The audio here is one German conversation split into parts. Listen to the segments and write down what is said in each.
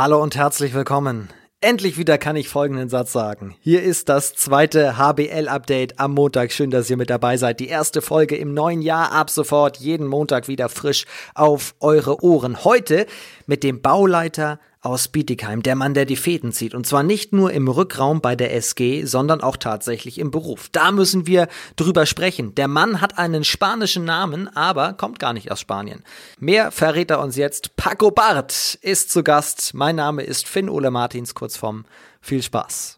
Hallo und herzlich willkommen. Endlich wieder kann ich folgenden Satz sagen. Hier ist das zweite HBL-Update am Montag. Schön, dass ihr mit dabei seid. Die erste Folge im neuen Jahr ab sofort jeden Montag wieder frisch auf eure Ohren. Heute mit dem Bauleiter aus Bietigheim, der Mann, der die Fäden zieht. Und zwar nicht nur im Rückraum bei der SG, sondern auch tatsächlich im Beruf. Da müssen wir drüber sprechen. Der Mann hat einen spanischen Namen, aber kommt gar nicht aus Spanien. Mehr verrät er uns jetzt. Paco Bart ist zu Gast. Mein Name ist Finn Ole Martins, kurzform. Viel Spaß.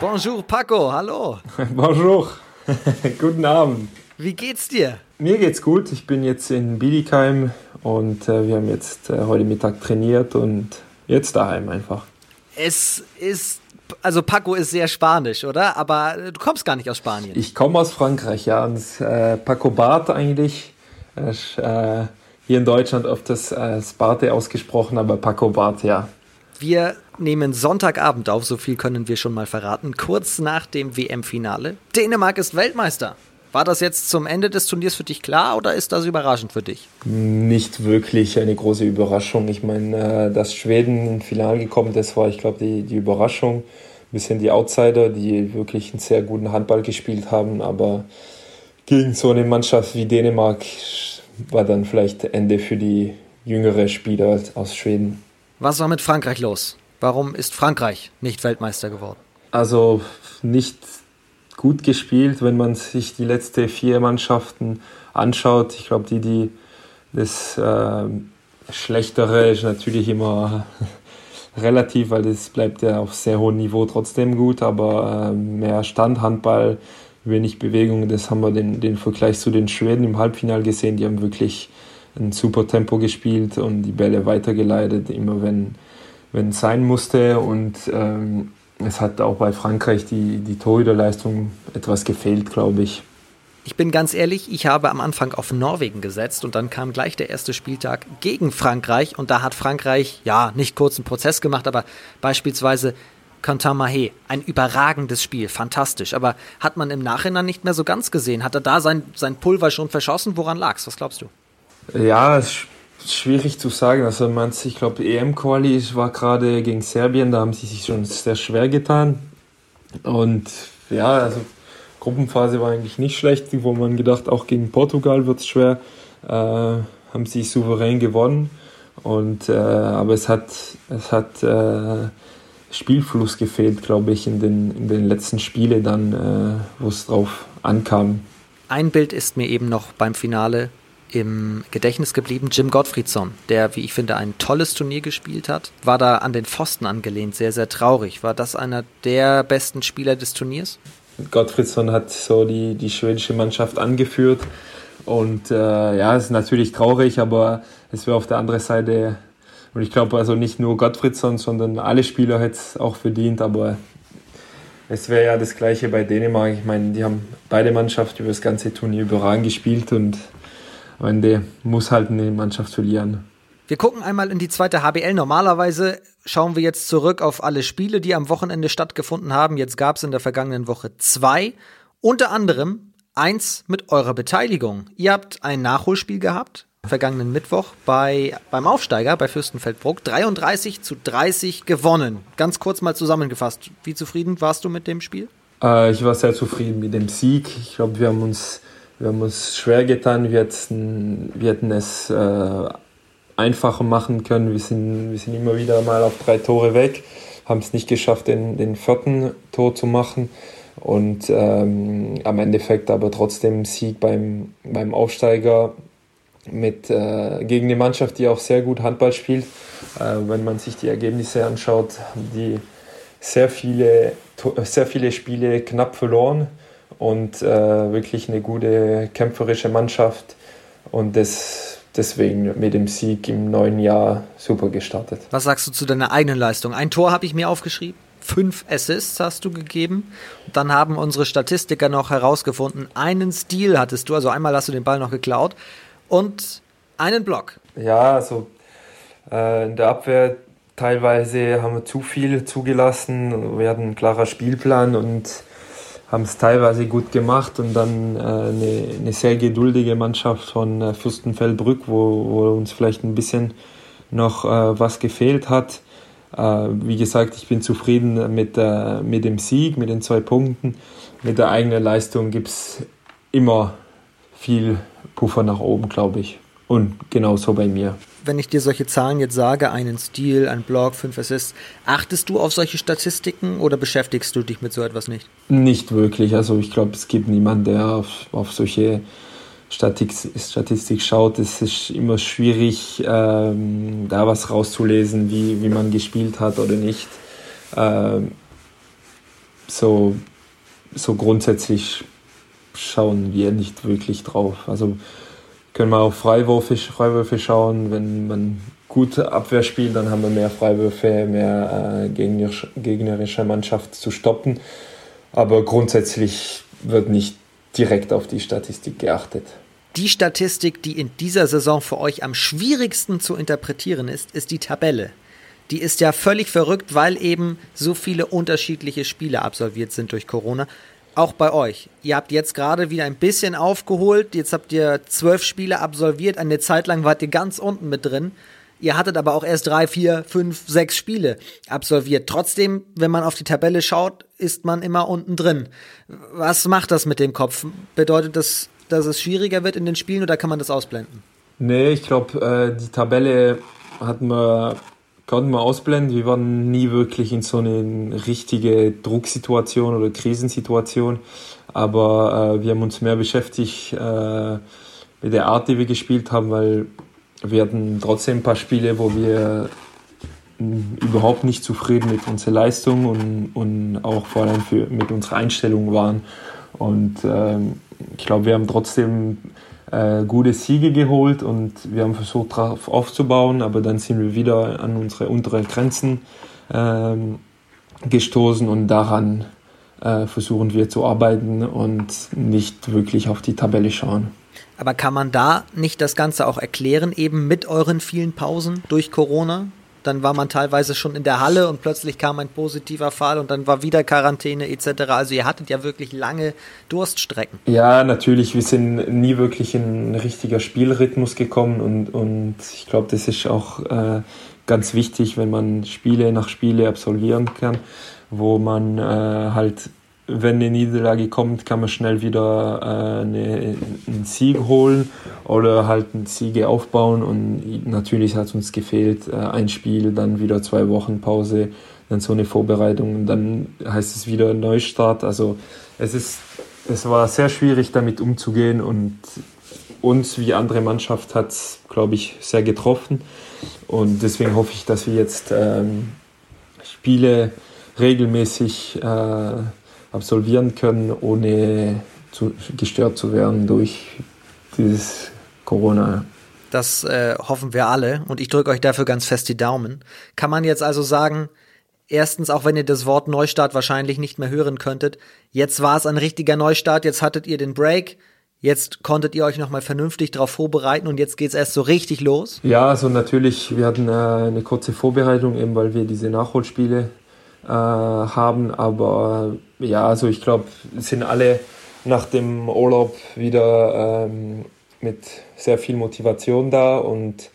Bonjour Paco, hallo. Bonjour. Guten Abend. Wie geht's dir? Mir geht's gut. Ich bin jetzt in Biedigheim und äh, wir haben jetzt äh, heute Mittag trainiert und jetzt daheim einfach. Es ist, also Paco ist sehr spanisch, oder? Aber du kommst gar nicht aus Spanien. Ich komme aus Frankreich, ja. Und äh, Paco Bart eigentlich. Ist, äh, hier in Deutschland oft das äh, Sparte ausgesprochen, aber Paco Bart, ja. Wir nehmen Sonntagabend auf, so viel können wir schon mal verraten, kurz nach dem WM-Finale. Dänemark ist Weltmeister. War das jetzt zum Ende des Turniers für dich klar oder ist das überraschend für dich? Nicht wirklich eine große Überraschung. Ich meine, äh, dass Schweden ins Finale gekommen ist, war, ich glaube, die, die Überraschung. Ein bisschen die Outsider, die wirklich einen sehr guten Handball gespielt haben, aber gegen so eine Mannschaft wie Dänemark war dann vielleicht Ende für die jüngere Spieler aus Schweden. Was war mit Frankreich los? Warum ist Frankreich nicht Weltmeister geworden? Also nicht gut gespielt, wenn man sich die letzten vier Mannschaften anschaut. Ich glaube, die, die das äh, Schlechtere ist natürlich immer relativ, weil das bleibt ja auf sehr hohem Niveau trotzdem gut, aber äh, mehr Standhandball, wenig Bewegung, das haben wir den, den Vergleich zu den Schweden im Halbfinale gesehen. Die haben wirklich ein super Tempo gespielt und die Bälle weitergeleitet, immer wenn es sein musste. Und ähm, es hat auch bei Frankreich die, die Torhüterleistung etwas gefehlt, glaube ich. Ich bin ganz ehrlich, ich habe am Anfang auf Norwegen gesetzt und dann kam gleich der erste Spieltag gegen Frankreich und da hat Frankreich, ja, nicht kurzen Prozess gemacht, aber beispielsweise Quentin Mahé, ein überragendes Spiel, fantastisch, aber hat man im Nachhinein nicht mehr so ganz gesehen. Hat er da sein, sein Pulver schon verschossen? Woran lag's? Was glaubst du? Ja, es schwierig zu sagen. Also man, ich glaube, EM-Quali war gerade gegen Serbien, da haben sie sich schon sehr schwer getan. Und ja, also Gruppenphase war eigentlich nicht schlecht, wo man gedacht, auch gegen Portugal wird es schwer. Äh, haben sie souverän gewonnen. Und äh, aber es hat es hat äh, Spielfluss gefehlt, glaube ich, in den, in den letzten Spielen dann, äh, wo es drauf ankam. Ein Bild ist mir eben noch beim Finale im Gedächtnis geblieben. Jim Gottfriedson, der, wie ich finde, ein tolles Turnier gespielt hat, war da an den Pfosten angelehnt, sehr, sehr traurig. War das einer der besten Spieler des Turniers? Gottfriedson hat so die, die schwedische Mannschaft angeführt. Und äh, ja, es ist natürlich traurig, aber es wäre auf der anderen Seite, und ich glaube also nicht nur Gottfriedson, sondern alle Spieler hätten es auch verdient, aber es wäre ja das gleiche bei Dänemark. Ich meine, die haben beide Mannschaften über das ganze Turnier überragend gespielt und am Ende muss halt eine Mannschaft verlieren. Wir gucken einmal in die zweite HBL. Normalerweise schauen wir jetzt zurück auf alle Spiele, die am Wochenende stattgefunden haben. Jetzt gab es in der vergangenen Woche zwei. Unter anderem eins mit eurer Beteiligung. Ihr habt ein Nachholspiel gehabt, vergangenen Mittwoch bei, beim Aufsteiger bei Fürstenfeldbruck. 33 zu 30 gewonnen. Ganz kurz mal zusammengefasst. Wie zufrieden warst du mit dem Spiel? Äh, ich war sehr zufrieden mit dem Sieg. Ich glaube, wir haben uns wir haben uns schwer getan, wir hätten, wir hätten es äh, einfacher machen können. Wir sind, wir sind immer wieder mal auf drei Tore weg, haben es nicht geschafft, den, den vierten Tor zu machen. Und ähm, am Endeffekt aber trotzdem Sieg beim, beim Aufsteiger mit, äh, gegen eine Mannschaft, die auch sehr gut Handball spielt. Äh, wenn man sich die Ergebnisse anschaut, haben die sehr viele, sehr viele Spiele knapp verloren und äh, wirklich eine gute kämpferische Mannschaft und das, deswegen mit dem Sieg im neuen Jahr super gestartet. Was sagst du zu deiner eigenen Leistung? Ein Tor habe ich mir aufgeschrieben. Fünf Assists hast du gegeben. Dann haben unsere Statistiker noch herausgefunden, einen Stil hattest du, also einmal hast du den Ball noch geklaut und einen Block. Ja, also äh, in der Abwehr teilweise haben wir zu viel zugelassen. Wir hatten einen klarer Spielplan und haben es teilweise gut gemacht und dann äh, eine, sehr geduldige Mannschaft von äh, Fürstenfeldbrück, wo, wo uns vielleicht ein bisschen noch äh, was gefehlt hat. Äh, wie gesagt, ich bin zufrieden mit, äh, mit dem Sieg, mit den zwei Punkten. Mit der eigenen Leistung gibt es immer viel Puffer nach oben, glaube ich. Und genauso bei mir wenn ich dir solche Zahlen jetzt sage, einen Stil, ein Blog, fünf Assists, achtest du auf solche Statistiken oder beschäftigst du dich mit so etwas nicht? Nicht wirklich. Also ich glaube, es gibt niemanden, der auf, auf solche Statistik, Statistik schaut. Es ist immer schwierig, ähm, da was rauszulesen, wie, wie man gespielt hat oder nicht. Ähm, so, so grundsätzlich schauen wir nicht wirklich drauf. Also können wir auf Freiwürfe, Freiwürfe schauen. Wenn man gute Abwehr spielt, dann haben wir mehr Freiwürfe, mehr äh, gegnerische Mannschaft zu stoppen. Aber grundsätzlich wird nicht direkt auf die Statistik geachtet. Die Statistik, die in dieser Saison für euch am schwierigsten zu interpretieren ist, ist die Tabelle. Die ist ja völlig verrückt, weil eben so viele unterschiedliche Spiele absolviert sind durch Corona auch bei euch. Ihr habt jetzt gerade wieder ein bisschen aufgeholt. Jetzt habt ihr zwölf Spiele absolviert. Eine Zeit lang wart ihr ganz unten mit drin. Ihr hattet aber auch erst drei, vier, fünf, sechs Spiele absolviert. Trotzdem, wenn man auf die Tabelle schaut, ist man immer unten drin. Was macht das mit dem Kopf? Bedeutet das, dass es schwieriger wird in den Spielen oder kann man das ausblenden? Nee, ich glaube, äh, die Tabelle hat man konnten wir ausblenden. Wir waren nie wirklich in so eine richtige Drucksituation oder Krisensituation. Aber äh, wir haben uns mehr beschäftigt äh, mit der Art, die wir gespielt haben, weil wir hatten trotzdem ein paar Spiele, wo wir überhaupt nicht zufrieden mit unserer Leistung und, und auch vor allem für, mit unserer Einstellung waren. Und ähm, ich glaube, wir haben trotzdem äh, gute Siege geholt und wir haben versucht darauf aufzubauen, aber dann sind wir wieder an unsere unteren Grenzen ähm, gestoßen und daran äh, versuchen wir zu arbeiten und nicht wirklich auf die Tabelle schauen. Aber kann man da nicht das Ganze auch erklären, eben mit euren vielen Pausen durch Corona? Dann war man teilweise schon in der Halle und plötzlich kam ein positiver Fall und dann war wieder Quarantäne etc. Also ihr hattet ja wirklich lange Durststrecken. Ja, natürlich, wir sind nie wirklich in ein richtiger Spielrhythmus gekommen und, und ich glaube, das ist auch äh, ganz wichtig, wenn man Spiele nach Spiele absolvieren kann, wo man äh, halt wenn eine Niederlage kommt, kann man schnell wieder äh, eine, einen Sieg holen oder halt einen Siege aufbauen. Und natürlich hat uns gefehlt äh, ein Spiel, dann wieder zwei Wochen Pause, dann so eine Vorbereitung und dann heißt es wieder Neustart. Also es ist, es war sehr schwierig damit umzugehen und uns wie andere Mannschaft hat es, glaube ich, sehr getroffen. Und deswegen hoffe ich, dass wir jetzt ähm, Spiele regelmäßig äh, absolvieren können, ohne zu, gestört zu werden durch dieses Corona. Das äh, hoffen wir alle und ich drücke euch dafür ganz fest die Daumen. Kann man jetzt also sagen, erstens, auch wenn ihr das Wort Neustart wahrscheinlich nicht mehr hören könntet, jetzt war es ein richtiger Neustart, jetzt hattet ihr den Break, jetzt konntet ihr euch nochmal vernünftig darauf vorbereiten und jetzt geht es erst so richtig los? Ja, also natürlich, wir hatten äh, eine kurze Vorbereitung, eben weil wir diese Nachholspiele äh, haben. Aber ja, also ich glaube, sind alle nach dem Urlaub wieder ähm, mit sehr viel Motivation da und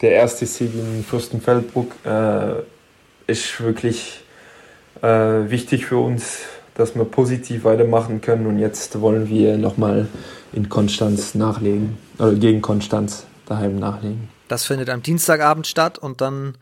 der erste Sieg in Fürstenfeldbruck äh, ist wirklich äh, wichtig für uns, dass wir positiv weitermachen können und jetzt wollen wir nochmal in Konstanz nachlegen oder gegen Konstanz daheim nachlegen. Das findet am Dienstagabend statt und dann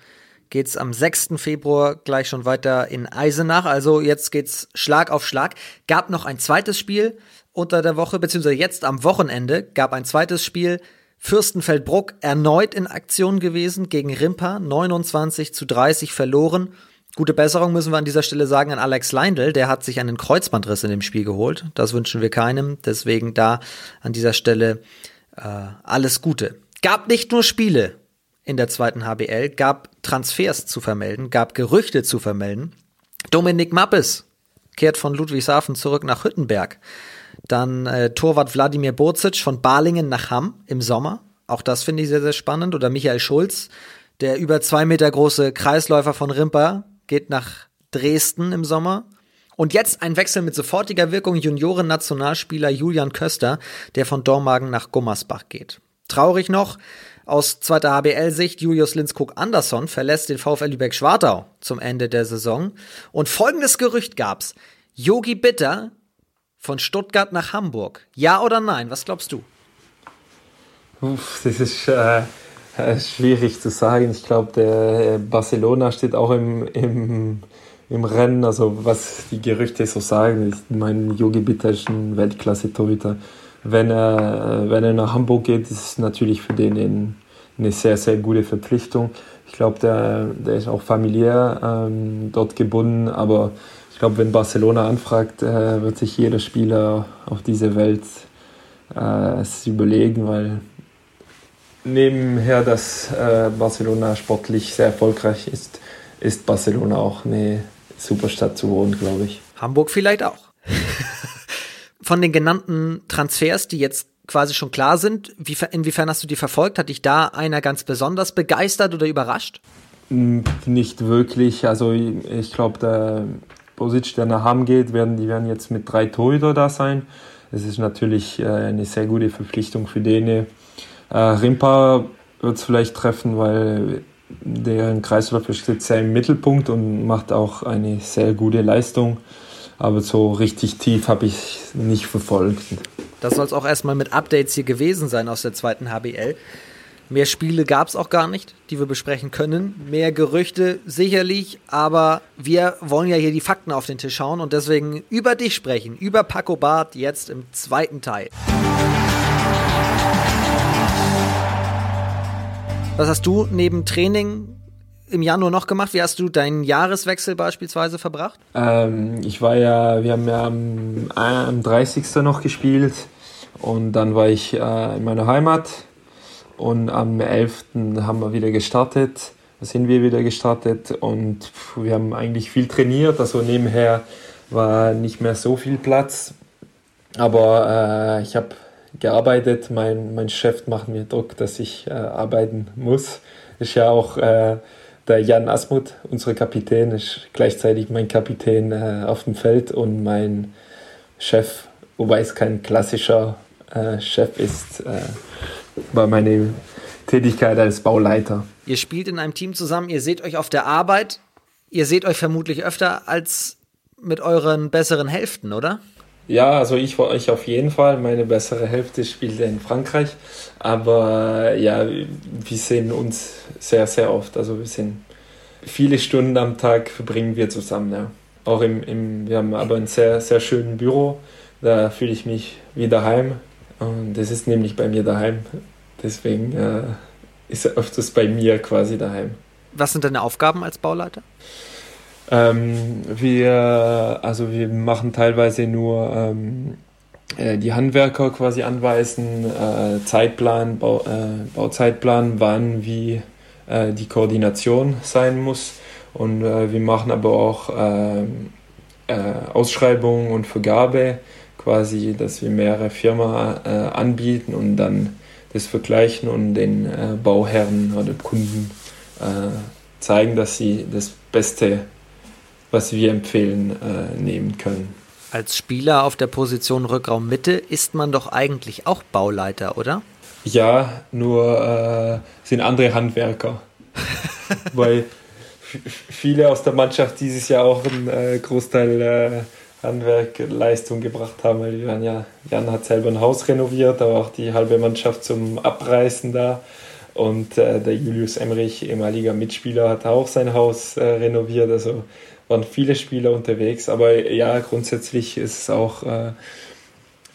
geht es am 6. Februar gleich schon weiter in Eisenach. Also jetzt geht's Schlag auf Schlag. Gab noch ein zweites Spiel unter der Woche, beziehungsweise jetzt am Wochenende gab ein zweites Spiel. Fürstenfeldbruck erneut in Aktion gewesen gegen Rimpa, 29 zu 30 verloren. Gute Besserung müssen wir an dieser Stelle sagen an Alex Leindl, der hat sich einen Kreuzbandriss in dem Spiel geholt. Das wünschen wir keinem, deswegen da an dieser Stelle äh, alles Gute. Gab nicht nur Spiele in der zweiten HBL, gab Transfers zu vermelden, gab Gerüchte zu vermelden. Dominik Mappes kehrt von Ludwigshafen zurück nach Hüttenberg. Dann äh, Torwart Wladimir Burzic von Balingen nach Hamm im Sommer. Auch das finde ich sehr, sehr spannend. Oder Michael Schulz, der über zwei Meter große Kreisläufer von Rimper, geht nach Dresden im Sommer. Und jetzt ein Wechsel mit sofortiger Wirkung Junioren-Nationalspieler Julian Köster, der von Dormagen nach Gummersbach geht. Traurig noch, aus zweiter HBL-Sicht, Julius Linskog Andersson verlässt den VfL Lübeck-Schwartau zum Ende der Saison. Und folgendes Gerücht gab's. Yogi Bitter von Stuttgart nach Hamburg. Ja oder nein? Was glaubst du? Uff, das ist äh, schwierig zu sagen. Ich glaube, der Barcelona steht auch im, im, im Rennen. Also was die Gerüchte so sagen. Ich meine, Yogi Bitter ist ein Weltklasse-Torhüter wenn er, wenn er nach Hamburg geht, ist es natürlich für den eine sehr, sehr gute Verpflichtung. Ich glaube, der, der ist auch familiär ähm, dort gebunden, aber ich glaube, wenn Barcelona anfragt, äh, wird sich jeder Spieler auf dieser Welt äh, es überlegen, weil nebenher, dass äh, Barcelona sportlich sehr erfolgreich ist, ist Barcelona auch eine super Stadt zu wohnen, glaube ich. Hamburg vielleicht auch. von den genannten Transfers, die jetzt quasi schon klar sind, wie, inwiefern hast du die verfolgt? Hat dich da einer ganz besonders begeistert oder überrascht? Nicht wirklich. Also ich glaube, der Bosic, der nach Hamm geht, werden, die werden jetzt mit drei Torhüter da sein. Es ist natürlich äh, eine sehr gute Verpflichtung für denen. Äh, Rimpa wird es vielleicht treffen, weil deren Kreisläufer steht sehr im Mittelpunkt und macht auch eine sehr gute Leistung aber so richtig tief habe ich nicht verfolgt. Das soll es auch erstmal mit Updates hier gewesen sein aus der zweiten HBL. Mehr Spiele gab es auch gar nicht, die wir besprechen können. Mehr Gerüchte sicherlich, aber wir wollen ja hier die Fakten auf den Tisch schauen und deswegen über dich sprechen, über Paco Barth jetzt im zweiten Teil. Was hast du neben Training im Januar noch gemacht? Wie hast du deinen Jahreswechsel beispielsweise verbracht? Ähm, ich war ja, wir haben ja am, am 30. noch gespielt und dann war ich äh, in meiner Heimat und am 11. haben wir wieder gestartet, sind wir wieder gestartet und wir haben eigentlich viel trainiert, also nebenher war nicht mehr so viel Platz, aber äh, ich habe gearbeitet, mein, mein Chef macht mir Druck, dass ich äh, arbeiten muss. Ist ja auch äh, der Jan Asmuth, unser Kapitän, ist gleichzeitig mein Kapitän äh, auf dem Feld und mein Chef, wobei es kein klassischer äh, Chef ist, äh, war meine Tätigkeit als Bauleiter. Ihr spielt in einem Team zusammen, ihr seht euch auf der Arbeit, ihr seht euch vermutlich öfter als mit euren besseren Hälften, oder? Ja, also ich war ich auf jeden Fall. Meine bessere Hälfte spielt in Frankreich. Aber ja, wir sehen uns sehr, sehr oft. Also wir sind viele Stunden am Tag verbringen wir zusammen, ja. Auch im, im wir haben aber ein sehr, sehr schönes Büro. Da fühle ich mich wie daheim. Und das ist nämlich bei mir daheim. Deswegen äh, ist er öfters bei mir quasi daheim. Was sind deine Aufgaben als Bauleiter? Ähm, wir, also wir machen teilweise nur ähm, äh, die Handwerker quasi anweisen, äh, Zeitplan, Bau, äh, Bauzeitplan, wann wie äh, die Koordination sein muss. Und äh, wir machen aber auch ähm, äh, Ausschreibungen und Vergabe, quasi, dass wir mehrere Firmen anbieten und dann das vergleichen und den Bauherren oder Kunden zeigen, dass sie das Beste was wir empfehlen, äh, nehmen können. Als Spieler auf der Position Rückraum Mitte ist man doch eigentlich auch Bauleiter, oder? Ja, nur äh, sind andere Handwerker. Weil viele aus der Mannschaft dieses Jahr auch einen äh, Großteil äh, Handwerkleistung gebracht haben. Weil wir ja, Jan hat selber ein Haus renoviert, aber auch die halbe Mannschaft zum Abreißen da. Und äh, der Julius Emrich, ehemaliger Mitspieler, hat auch sein Haus äh, renoviert. Also waren viele Spieler unterwegs, aber ja, grundsätzlich ist es auch, äh,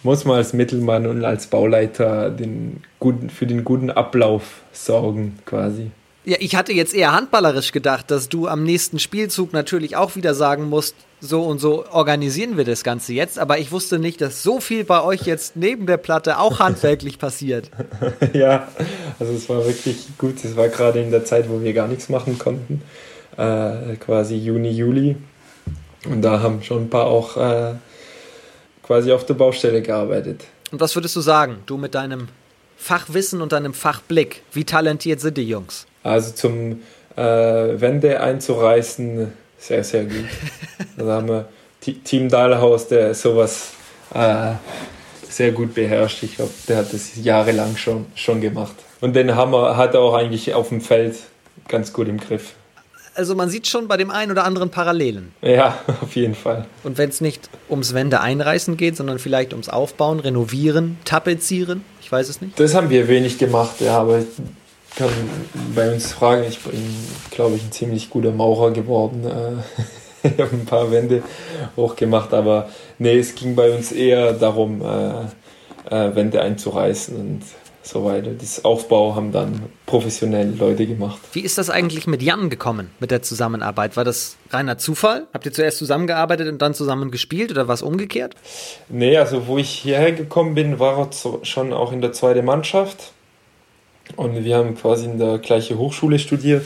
muss man als Mittelmann und als Bauleiter den guten, für den guten Ablauf sorgen, quasi. Ja, ich hatte jetzt eher handballerisch gedacht, dass du am nächsten Spielzug natürlich auch wieder sagen musst, so und so organisieren wir das Ganze jetzt, aber ich wusste nicht, dass so viel bei euch jetzt neben der Platte auch handwerklich passiert. ja, also es war wirklich gut. Es war gerade in der Zeit, wo wir gar nichts machen konnten äh, quasi Juni, Juli. Und da haben schon ein paar auch äh, quasi auf der Baustelle gearbeitet. Und was würdest du sagen, du mit deinem Fachwissen und deinem Fachblick, wie talentiert sind die Jungs? Also zum äh, Wände einzureißen, sehr, sehr gut. da haben wir Team Dahlhaus, der sowas äh, sehr gut beherrscht. Ich glaube, der hat das jahrelang schon, schon gemacht. Und den Hammer hat er auch eigentlich auf dem Feld ganz gut im Griff. Also man sieht schon bei dem einen oder anderen Parallelen. Ja, auf jeden Fall. Und wenn es nicht ums Wände einreißen geht, sondern vielleicht ums Aufbauen, Renovieren, Tapezieren, ich weiß es nicht. Das haben wir wenig gemacht, ja, aber ich kann bei uns fragen, ich bin, glaube ich, ein ziemlich guter Maurer geworden. ich habe ein paar Wände hochgemacht, aber nee, es ging bei uns eher darum, äh, äh, Wände einzureißen und so weiter. Das Aufbau haben dann professionelle Leute gemacht. Wie ist das eigentlich mit Jan gekommen, mit der Zusammenarbeit? War das reiner Zufall? Habt ihr zuerst zusammengearbeitet und dann zusammen gespielt oder was umgekehrt? Nee, also wo ich hierher gekommen bin, war er schon auch in der zweiten Mannschaft. Und wir haben quasi in der gleichen Hochschule studiert.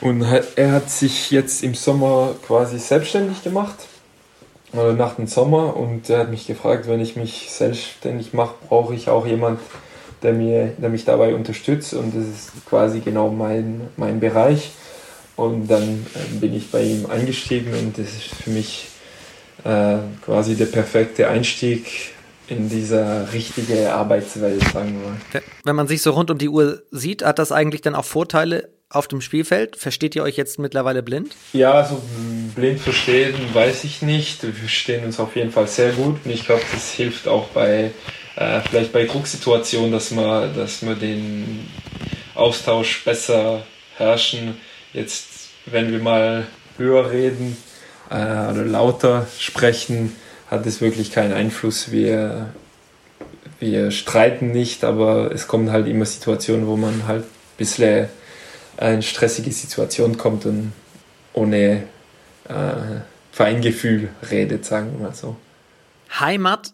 Und er hat sich jetzt im Sommer quasi selbstständig gemacht. Oder nach dem Sommer. Und er hat mich gefragt, wenn ich mich selbstständig mache, brauche ich auch jemanden, der, mir, der mich dabei unterstützt und das ist quasi genau mein, mein Bereich. Und dann äh, bin ich bei ihm eingestiegen und das ist für mich äh, quasi der perfekte Einstieg in dieser richtige Arbeitswelt, sagen wir mal. Wenn man sich so rund um die Uhr sieht, hat das eigentlich dann auch Vorteile auf dem Spielfeld? Versteht ihr euch jetzt mittlerweile blind? Ja, also blind verstehen weiß ich nicht. Wir verstehen uns auf jeden Fall sehr gut und ich glaube, das hilft auch bei äh, vielleicht bei Drucksituationen, dass man, dass man den Austausch besser herrschen. Jetzt, wenn wir mal höher reden äh, oder lauter sprechen, hat es wirklich keinen Einfluss. Wir, wir streiten nicht, aber es kommen halt immer Situationen, wo man halt ein bisschen in stressige Situation kommt und ohne äh, Feingefühl redet, sagen wir mal so. Heimat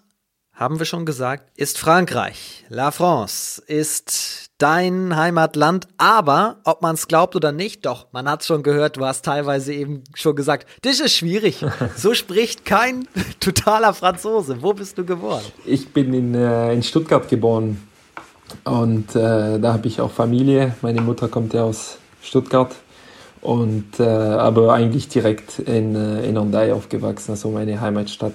haben wir schon gesagt, ist Frankreich. La France ist dein Heimatland. Aber, ob man es glaubt oder nicht, doch, man hat es schon gehört, du hast teilweise eben schon gesagt, das ist schwierig. So spricht kein totaler Franzose. Wo bist du geboren? Ich bin in, äh, in Stuttgart geboren. Und äh, da habe ich auch Familie. Meine Mutter kommt ja aus Stuttgart. Und äh, aber eigentlich direkt in, äh, in Andai aufgewachsen, also meine Heimatstadt.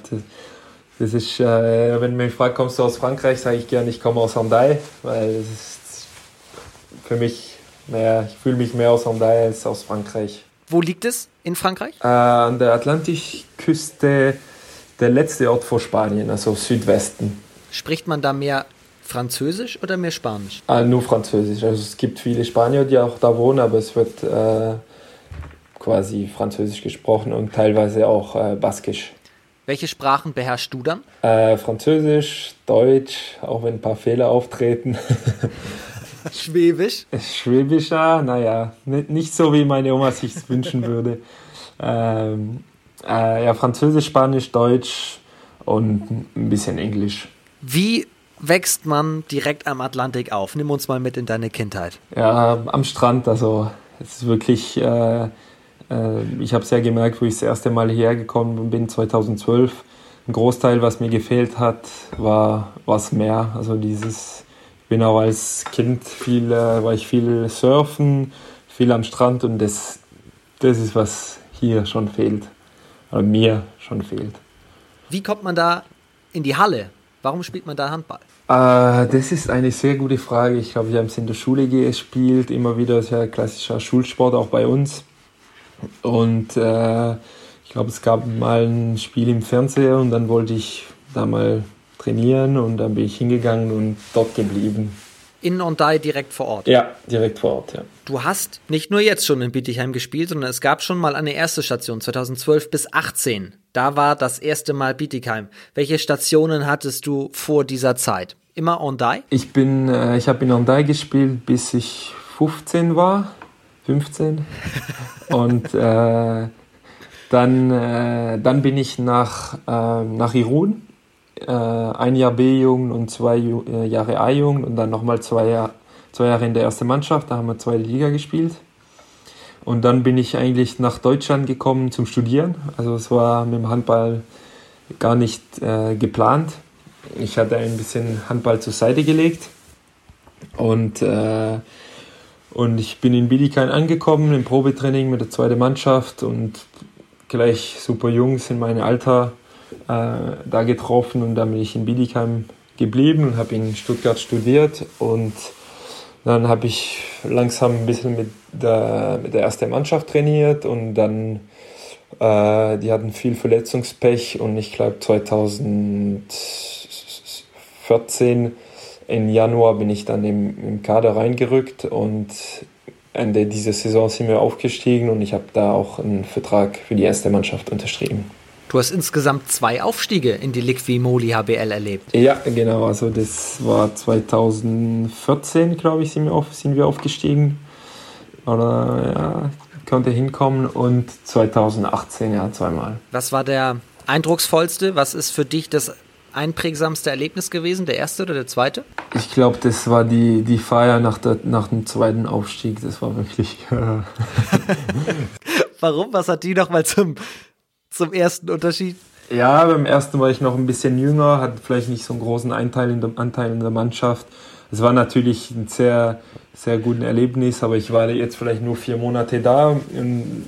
Das ist, äh, wenn man mich fragt, kommst du aus Frankreich, sage ich gerne, ich komme aus Hendaye, weil es ist für mich mehr, ich fühle mich mehr aus Hendaye als aus Frankreich. Wo liegt es in Frankreich? Äh, an der Atlantikküste, der letzte Ort vor Spanien, also Südwesten. Spricht man da mehr Französisch oder mehr Spanisch? Äh, nur Französisch. Also es gibt viele Spanier, die auch da wohnen, aber es wird äh, quasi Französisch gesprochen und teilweise auch äh, Baskisch. Welche Sprachen beherrschst du dann? Äh, Französisch, Deutsch, auch wenn ein paar Fehler auftreten. Schwäbisch? Schwäbisch, ja, naja, nicht so, wie meine Oma sich wünschen würde. Ähm, äh, ja, Französisch, Spanisch, Deutsch und ein bisschen Englisch. Wie wächst man direkt am Atlantik auf? Nimm uns mal mit in deine Kindheit. Ja, am Strand, also es ist wirklich... Äh, ich habe sehr gemerkt, wo ich das erste Mal hierher gekommen bin, 2012. Ein Großteil, was mir gefehlt hat, war was mehr. Also dieses, ich bin auch als Kind viel, äh, war ich viel surfen, viel am Strand und das, das ist, was hier schon fehlt. Oder mir schon fehlt. Wie kommt man da in die Halle? Warum spielt man da Handball? Äh, das ist eine sehr gute Frage. Ich glaube, wir haben es in der Schule gespielt, immer wieder sehr klassischer Schulsport, auch bei uns. Und äh, ich glaube, es gab mal ein Spiel im Fernseher und dann wollte ich da mal trainieren und dann bin ich hingegangen und dort geblieben. In Ondai direkt vor Ort? Ja, direkt vor Ort, ja. Du hast nicht nur jetzt schon in Bietigheim gespielt, sondern es gab schon mal eine erste Station, 2012 bis 18. Da war das erste Mal Bietigheim. Welche Stationen hattest du vor dieser Zeit? Immer Ondai? Ich bin, äh, ich habe in Ondai gespielt, bis ich 15 war. 15. Und äh, dann, äh, dann bin ich nach, äh, nach Irun, äh, ein Jahr B-Jugend und zwei äh, Jahre A-Jugend und dann nochmal zwei, Jahr, zwei Jahre in der ersten Mannschaft, da haben wir zwei Liga gespielt. Und dann bin ich eigentlich nach Deutschland gekommen zum Studieren. Also es war mit dem Handball gar nicht äh, geplant. Ich hatte ein bisschen Handball zur Seite gelegt und und ich bin in Bietigheim angekommen, im Probetraining mit der zweiten Mannschaft und gleich super Jungs in meinem Alter äh, da getroffen und dann bin ich in Bietigheim geblieben und habe in Stuttgart studiert und dann habe ich langsam ein bisschen mit der, mit der ersten Mannschaft trainiert und dann, äh, die hatten viel Verletzungspech und ich glaube 2014 im Januar bin ich dann im, im Kader reingerückt und Ende dieser Saison sind wir aufgestiegen und ich habe da auch einen Vertrag für die erste Mannschaft unterschrieben. Du hast insgesamt zwei Aufstiege in die Liqui Moli HBL erlebt. Ja, genau. Also das war 2014, glaube ich, sind wir, auf, sind wir aufgestiegen. Oder ja, konnte hinkommen. Und 2018 ja zweimal. Was war der eindrucksvollste? Was ist für dich das einprägsamste Erlebnis gewesen? Der erste oder der zweite? Ich glaube, das war die, die Feier nach, der, nach dem zweiten Aufstieg. Das war wirklich. Warum? Was hat die nochmal zum zum ersten Unterschied? Ja, beim ersten war ich noch ein bisschen jünger, hatte vielleicht nicht so einen großen Anteil in der, Anteil in der Mannschaft. Es war natürlich ein sehr, sehr gutes Erlebnis, aber ich war jetzt vielleicht nur vier Monate da und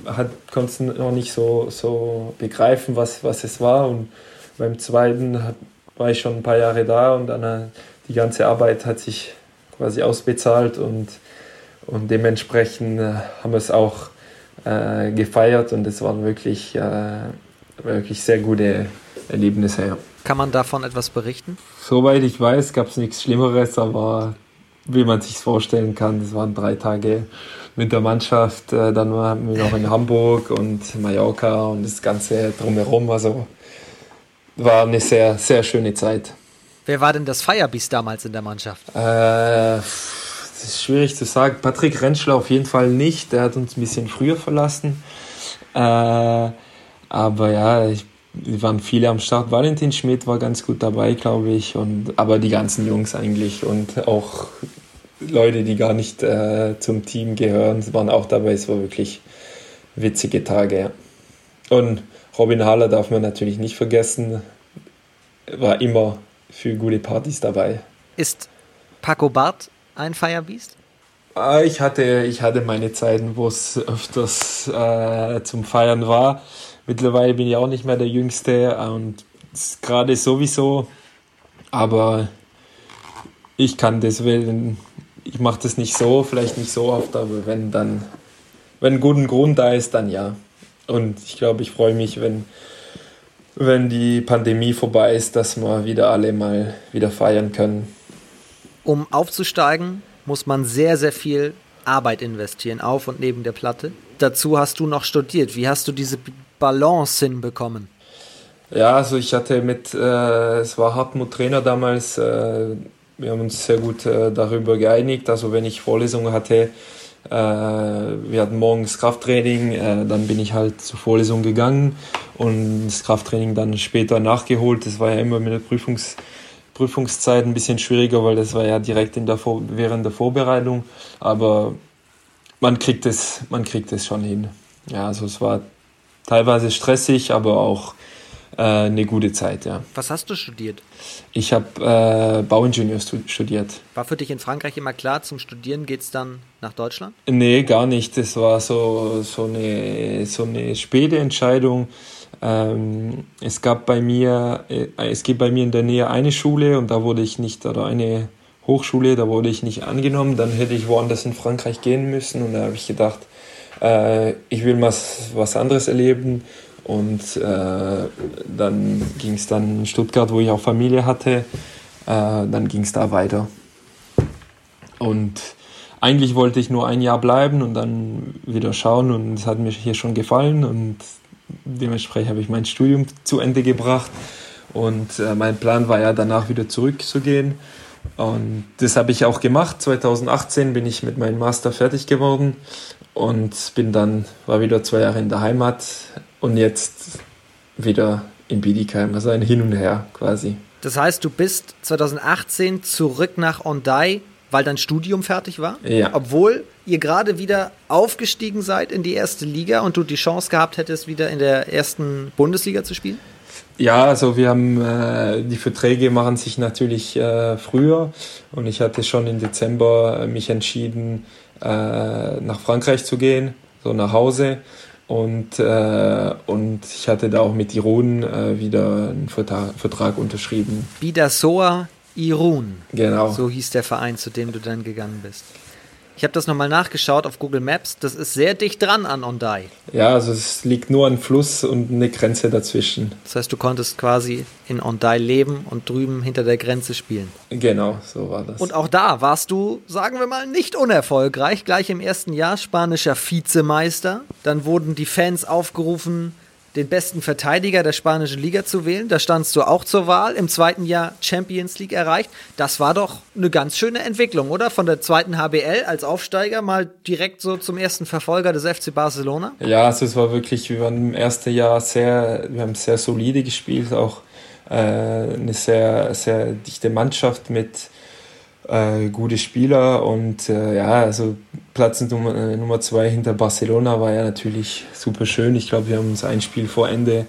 konnte noch nicht so, so begreifen, was, was es war. Und beim zweiten hat, war ich schon ein paar Jahre da und dann äh, die ganze Arbeit hat sich quasi ausbezahlt und, und dementsprechend äh, haben wir es auch äh, gefeiert und es waren wirklich, äh, wirklich sehr gute Erlebnisse. Ja. Kann man davon etwas berichten? Soweit ich weiß, gab es nichts Schlimmeres, aber wie man sich vorstellen kann, das waren drei Tage mit der Mannschaft. Äh, dann waren wir noch in Hamburg und Mallorca und das Ganze drumherum. Also war eine sehr, sehr schöne Zeit. Wer war denn das Firebeast damals in der Mannschaft? Äh, das ist schwierig zu sagen. Patrick Rentschler auf jeden Fall nicht. Der hat uns ein bisschen früher verlassen. Äh, aber ja, ich, waren viele am Start. Valentin Schmidt war ganz gut dabei, glaube ich. Und, aber die ganzen Jungs eigentlich und auch Leute, die gar nicht äh, zum Team gehören, waren auch dabei. Es war wirklich witzige Tage. Ja. Und Robin Haller darf man natürlich nicht vergessen. War immer für gute Partys dabei. Ist Paco Bart ein Firebeast? Ah, ich hatte, ich hatte meine Zeiten, wo es öfters äh, zum Feiern war. Mittlerweile bin ich auch nicht mehr der Jüngste und gerade sowieso. Aber ich kann deswegen, ich mache das nicht so, vielleicht nicht so oft, aber wenn dann, wenn ein guter Grund da ist, dann ja. Und ich glaube, ich freue mich, wenn, wenn die Pandemie vorbei ist, dass wir wieder alle mal wieder feiern können um aufzusteigen, muss man sehr, sehr viel Arbeit investieren, auf und neben der Platte. Dazu hast du noch studiert. Wie hast du diese Balance hinbekommen? Ja, also ich hatte mit, äh, es war Hartmut Trainer damals, äh, wir haben uns sehr gut äh, darüber geeinigt. Also wenn ich Vorlesungen hatte, äh, wir hatten morgens Krafttraining, äh, dann bin ich halt zur Vorlesung gegangen und das Krafttraining dann später nachgeholt. Das war ja immer mit der Prüfungs- Prüfungszeit ein bisschen schwieriger, weil das war ja direkt in der Vor während der Vorbereitung. Aber man kriegt es, man kriegt es schon hin. Ja, also es war teilweise stressig, aber auch äh, eine gute Zeit, ja. Was hast du studiert? Ich habe äh, Bauingenieur studiert. War für dich in Frankreich immer klar, zum Studieren geht es dann nach Deutschland? Nee, gar nicht. Das war so, so, eine, so eine späte Entscheidung. Ähm, es gab bei mir, äh, es gibt bei mir in der Nähe eine Schule und da wurde ich nicht, oder eine Hochschule, da wurde ich nicht angenommen. Dann hätte ich woanders in Frankreich gehen müssen und da habe ich gedacht, äh, ich will was, was anderes erleben. Und äh, dann ging es dann in Stuttgart, wo ich auch Familie hatte, äh, dann ging es da weiter. Und eigentlich wollte ich nur ein Jahr bleiben und dann wieder schauen und es hat mir hier schon gefallen und dementsprechend habe ich mein Studium zu Ende gebracht und äh, mein Plan war ja danach wieder zurückzugehen. Und das habe ich auch gemacht. 2018 bin ich mit meinem Master fertig geworden und bin dann, war wieder zwei Jahre in der Heimat und jetzt wieder in Bietigheim, also ein Hin und Her quasi. Das heißt, du bist 2018 zurück nach Ondai weil dein Studium fertig war. Ja. Obwohl ihr gerade wieder aufgestiegen seid in die erste Liga und du die Chance gehabt hättest, wieder in der ersten Bundesliga zu spielen? Ja, also wir haben äh, die Verträge machen sich natürlich äh, früher und ich hatte schon im Dezember äh, mich entschieden, äh, nach Frankreich zu gehen, so nach Hause. Und, äh, und ich hatte da auch mit Irun äh, wieder einen Vertrag, Vertrag unterschrieben. Bidasoa Irun. Genau. So hieß der Verein, zu dem du dann gegangen bist. Ich habe das nochmal nachgeschaut auf Google Maps. Das ist sehr dicht dran an Ondai. Ja, also es liegt nur ein Fluss und eine Grenze dazwischen. Das heißt, du konntest quasi in Ondai leben und drüben hinter der Grenze spielen. Genau, so war das. Und auch da warst du, sagen wir mal, nicht unerfolgreich. Gleich im ersten Jahr spanischer Vizemeister. Dann wurden die Fans aufgerufen, den besten Verteidiger der spanischen Liga zu wählen. Da standst du auch zur Wahl. Im zweiten Jahr Champions League erreicht. Das war doch eine ganz schöne Entwicklung, oder? Von der zweiten HBL als Aufsteiger mal direkt so zum ersten Verfolger des FC Barcelona. Ja, also es war wirklich, wir waren im ersten Jahr sehr, wir haben sehr solide gespielt, auch äh, eine sehr, sehr dichte Mannschaft mit äh, gute Spieler und äh, ja, also Platz Nummer, äh, Nummer zwei hinter Barcelona war ja natürlich super schön. Ich glaube, wir haben uns ein Spiel vor Ende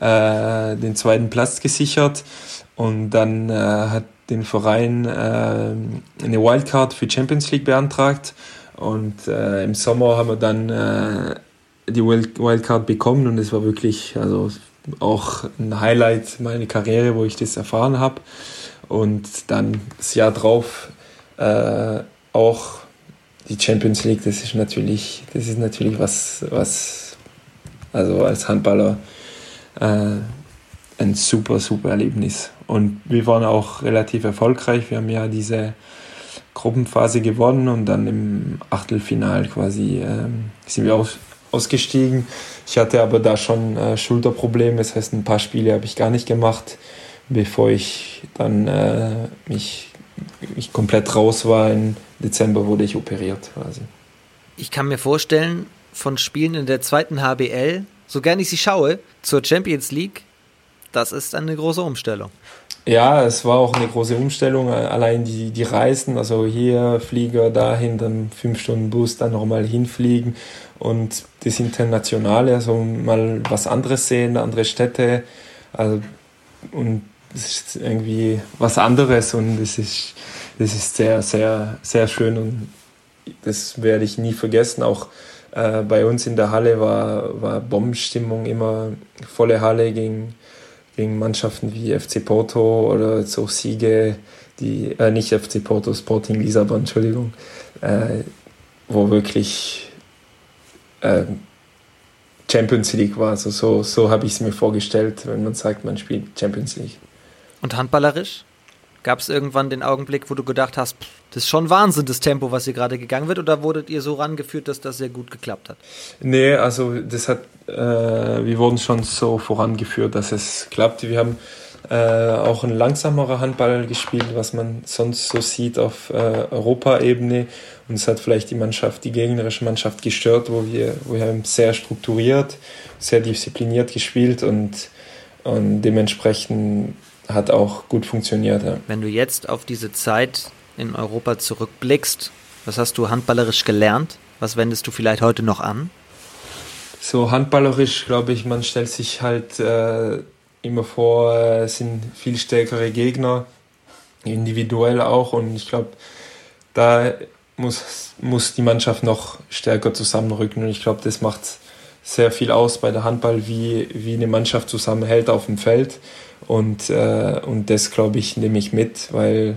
äh, den zweiten Platz gesichert und dann äh, hat den Verein äh, eine Wildcard für Champions League beantragt und im Sommer haben wir dann die Wildcard bekommen und es war wirklich also auch ein Highlight meiner Karriere, wo ich das erfahren habe und dann das Jahr drauf äh, auch die Champions League, das ist natürlich, das ist natürlich was, was also als Handballer äh, ein super, super Erlebnis. Und wir waren auch relativ erfolgreich. Wir haben ja diese Gruppenphase gewonnen und dann im Achtelfinal quasi ähm, sind wir aus, ausgestiegen. Ich hatte aber da schon äh, Schulterprobleme, das heißt, ein paar Spiele habe ich gar nicht gemacht bevor ich dann äh, mich, mich komplett raus war. Im Dezember wurde ich operiert quasi. Ich kann mir vorstellen, von Spielen in der zweiten HBL, so gern ich sie schaue, zur Champions League, das ist eine große Umstellung. Ja, es war auch eine große Umstellung. Allein die, die Reisen, also hier Flieger, dahin, dann fünf Stunden Bus, dann nochmal hinfliegen und das Internationale, also mal was anderes sehen, andere Städte. Also, und das ist irgendwie was anderes und das ist, das ist sehr, sehr, sehr schön und das werde ich nie vergessen. Auch äh, bei uns in der Halle war, war Bombenstimmung immer volle Halle gegen, gegen Mannschaften wie FC Porto oder so Siege, die, äh, nicht FC Porto, Sporting Lissabon, Entschuldigung, äh, wo wirklich äh, Champions League war. Also so, so habe ich es mir vorgestellt, wenn man sagt, man spielt Champions League. Und handballerisch? Gab es irgendwann den Augenblick, wo du gedacht hast, pff, das ist schon Wahnsinn, das Tempo, was hier gerade gegangen wird, oder wurdet ihr so rangeführt, dass das sehr gut geklappt hat? Nee, also das hat, äh, wir wurden schon so vorangeführt, dass es klappt. Wir haben äh, auch ein langsamerer Handball gespielt, was man sonst so sieht auf äh, Europaebene. Und es hat vielleicht die Mannschaft, die gegnerische Mannschaft gestört, wo wir, wo wir haben sehr strukturiert, sehr diszipliniert gespielt und, und dementsprechend hat auch gut funktioniert. Ja. Wenn du jetzt auf diese Zeit in Europa zurückblickst, was hast du handballerisch gelernt? Was wendest du vielleicht heute noch an? So handballerisch, glaube ich, man stellt sich halt äh, immer vor, äh, es sind viel stärkere Gegner, individuell auch. Und ich glaube, da muss, muss die Mannschaft noch stärker zusammenrücken. Und ich glaube, das macht sehr viel aus bei der Handball, wie, wie eine Mannschaft zusammenhält auf dem Feld. Und, äh, und das, glaube ich, nehme ich mit, weil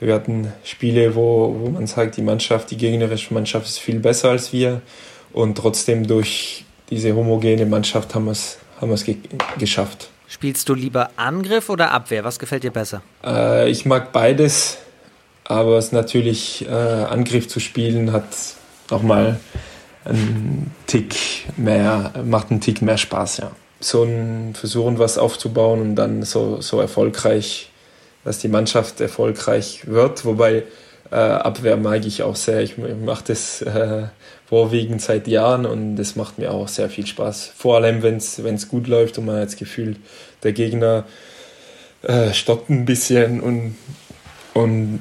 wir hatten Spiele, wo, wo man sagt, die Mannschaft, die gegnerische Mannschaft ist viel besser als wir. Und trotzdem durch diese homogene Mannschaft haben wir es haben ge geschafft. Spielst du lieber Angriff oder Abwehr? Was gefällt dir besser? Äh, ich mag beides, aber es natürlich äh, Angriff zu spielen hat nochmal einen Tick mehr, macht einen Tick mehr Spaß, ja so ein versuchen, was aufzubauen und dann so, so erfolgreich, dass die Mannschaft erfolgreich wird. Wobei äh, Abwehr mag ich auch sehr. Ich mache das äh, vorwiegend seit Jahren und das macht mir auch sehr viel Spaß. Vor allem, wenn es gut läuft und man hat das Gefühl, der Gegner äh, stockt ein bisschen und, und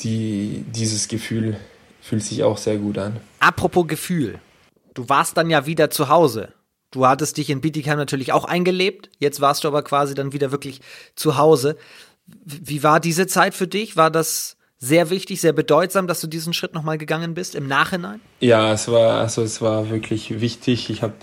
die, dieses Gefühl fühlt sich auch sehr gut an. Apropos Gefühl. Du warst dann ja wieder zu Hause. Du hattest dich in Bietigheim natürlich auch eingelebt. Jetzt warst du aber quasi dann wieder wirklich zu Hause. Wie war diese Zeit für dich? War das sehr wichtig, sehr bedeutsam, dass du diesen Schritt nochmal gegangen bist im Nachhinein? Ja, es war, also es war wirklich wichtig. Ich habe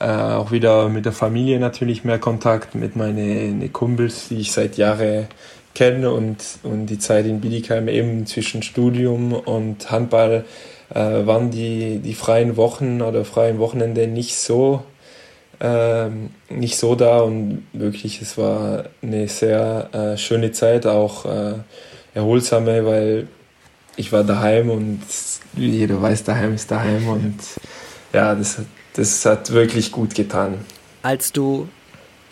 äh, auch wieder mit der Familie natürlich mehr Kontakt, mit meinen Kumpels, die ich seit Jahren kenne und, und die Zeit in Bietigheim eben zwischen Studium und Handball äh, waren die, die freien Wochen oder freien Wochenende nicht so äh, nicht so da und wirklich es war eine sehr äh, schöne Zeit auch äh, erholsame, weil ich war daheim und jeder weiß, daheim ist daheim und ja, das, das hat wirklich gut getan. Als du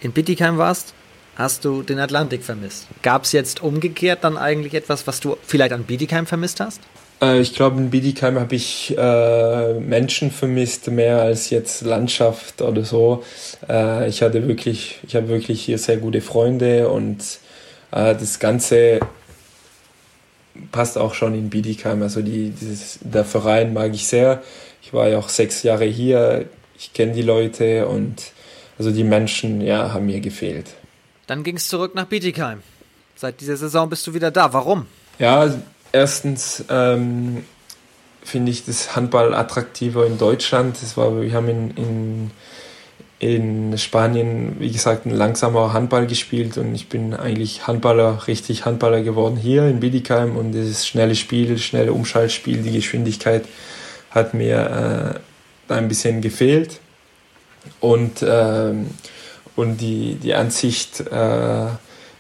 in Bittigheim warst, hast du den Atlantik vermisst. Gab es jetzt umgekehrt dann eigentlich etwas, was du vielleicht an Bietigheim vermisst hast? Äh, ich glaube, in Bietigheim habe ich äh, Menschen vermisst, mehr als jetzt Landschaft oder so. Äh, ich hatte wirklich, ich habe wirklich hier sehr gute Freunde und äh, das Ganze passt auch schon in Bietigheim. Also die, dieses, der Verein mag ich sehr. Ich war ja auch sechs Jahre hier. Ich kenne die Leute und also die Menschen, ja, haben mir gefehlt. Dann ging es zurück nach Bietigheim. Seit dieser Saison bist du wieder da. Warum? Ja, erstens ähm, finde ich das Handball attraktiver in Deutschland. Das war, wir haben in, in in Spanien, wie gesagt, ein langsamer Handball gespielt und ich bin eigentlich Handballer, richtig Handballer geworden hier in Bietigheim und das schnelle Spiel, schnelle Umschaltspiel, die Geschwindigkeit hat mir äh, ein bisschen gefehlt und, äh, und die, die Ansicht, äh,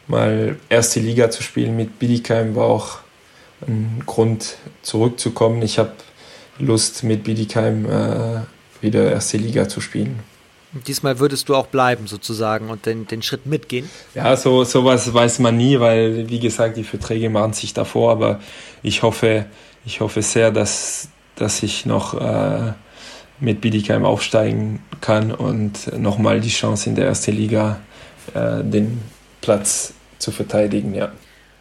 mal erste Liga zu spielen mit Bietigheim war auch ein Grund zurückzukommen. Ich habe Lust mit Bietigheim äh, wieder erste Liga zu spielen. Diesmal würdest du auch bleiben sozusagen und den, den Schritt mitgehen? Ja, so sowas weiß man nie, weil wie gesagt, die Verträge machen sich davor, aber ich hoffe, ich hoffe sehr, dass, dass ich noch äh, mit Bietigheim aufsteigen kann und nochmal die Chance in der ersten Liga äh, den Platz zu verteidigen, ja.